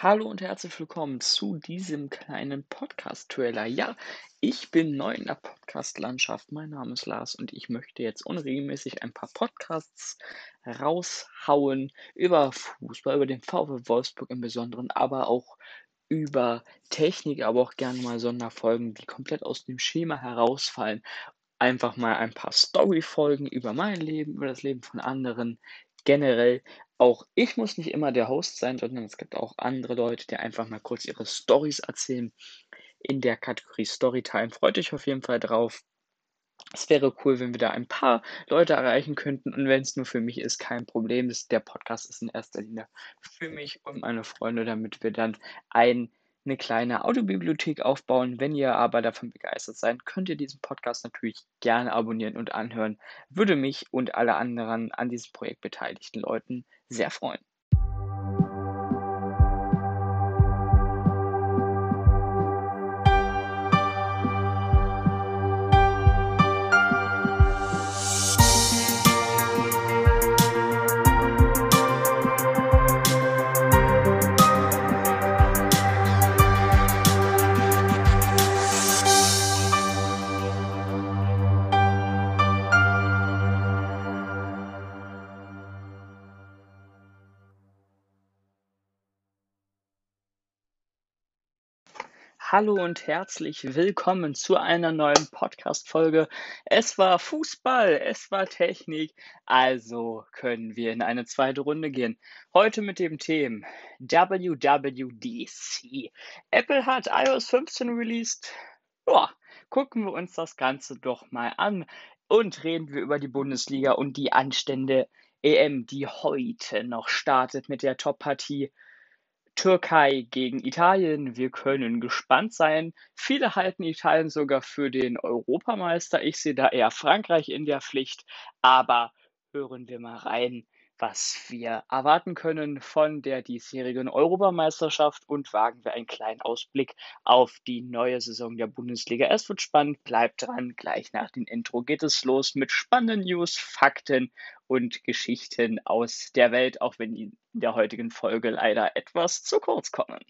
Hallo und herzlich willkommen zu diesem kleinen Podcast-Trailer. Ja, ich bin neu in der Podcast-Landschaft. Mein Name ist Lars und ich möchte jetzt unregelmäßig ein paar Podcasts raushauen über Fußball, über den VW Wolfsburg im Besonderen, aber auch über Technik, aber auch gerne mal Sonderfolgen, die komplett aus dem Schema herausfallen. Einfach mal ein paar Story-Folgen über mein Leben, über das Leben von anderen, generell auch ich muss nicht immer der Host sein, sondern es gibt auch andere Leute, die einfach mal kurz ihre Stories erzählen in der Kategorie Storytime. Freut euch auf jeden Fall drauf. Es wäre cool, wenn wir da ein paar Leute erreichen könnten und wenn es nur für mich ist, kein Problem. der Podcast ist in erster Linie für mich und meine Freunde, damit wir dann ein eine kleine Audiobibliothek aufbauen. Wenn ihr aber davon begeistert seid, könnt ihr diesen Podcast natürlich gerne abonnieren und anhören. Würde mich und alle anderen an diesem Projekt beteiligten Leuten sehr freuen. Hallo und herzlich willkommen zu einer neuen Podcast-Folge. Es war Fußball, es war Technik, also können wir in eine zweite Runde gehen. Heute mit dem Thema WWDC. Apple hat iOS 15 released. Boah, gucken wir uns das Ganze doch mal an und reden wir über die Bundesliga und die Anstände EM, die heute noch startet mit der Top-Partie Türkei gegen Italien. Wir können gespannt sein. Viele halten Italien sogar für den Europameister. Ich sehe da eher Frankreich in der Pflicht. Aber hören wir mal rein, was wir erwarten können von der diesjährigen Europameisterschaft und wagen wir einen kleinen Ausblick auf die neue Saison der Bundesliga. Es wird spannend, bleibt dran. Gleich nach dem Intro geht es los mit spannenden News, Fakten und Geschichten aus der Welt, auch wenn die in der heutigen Folge leider etwas zu kurz kommen.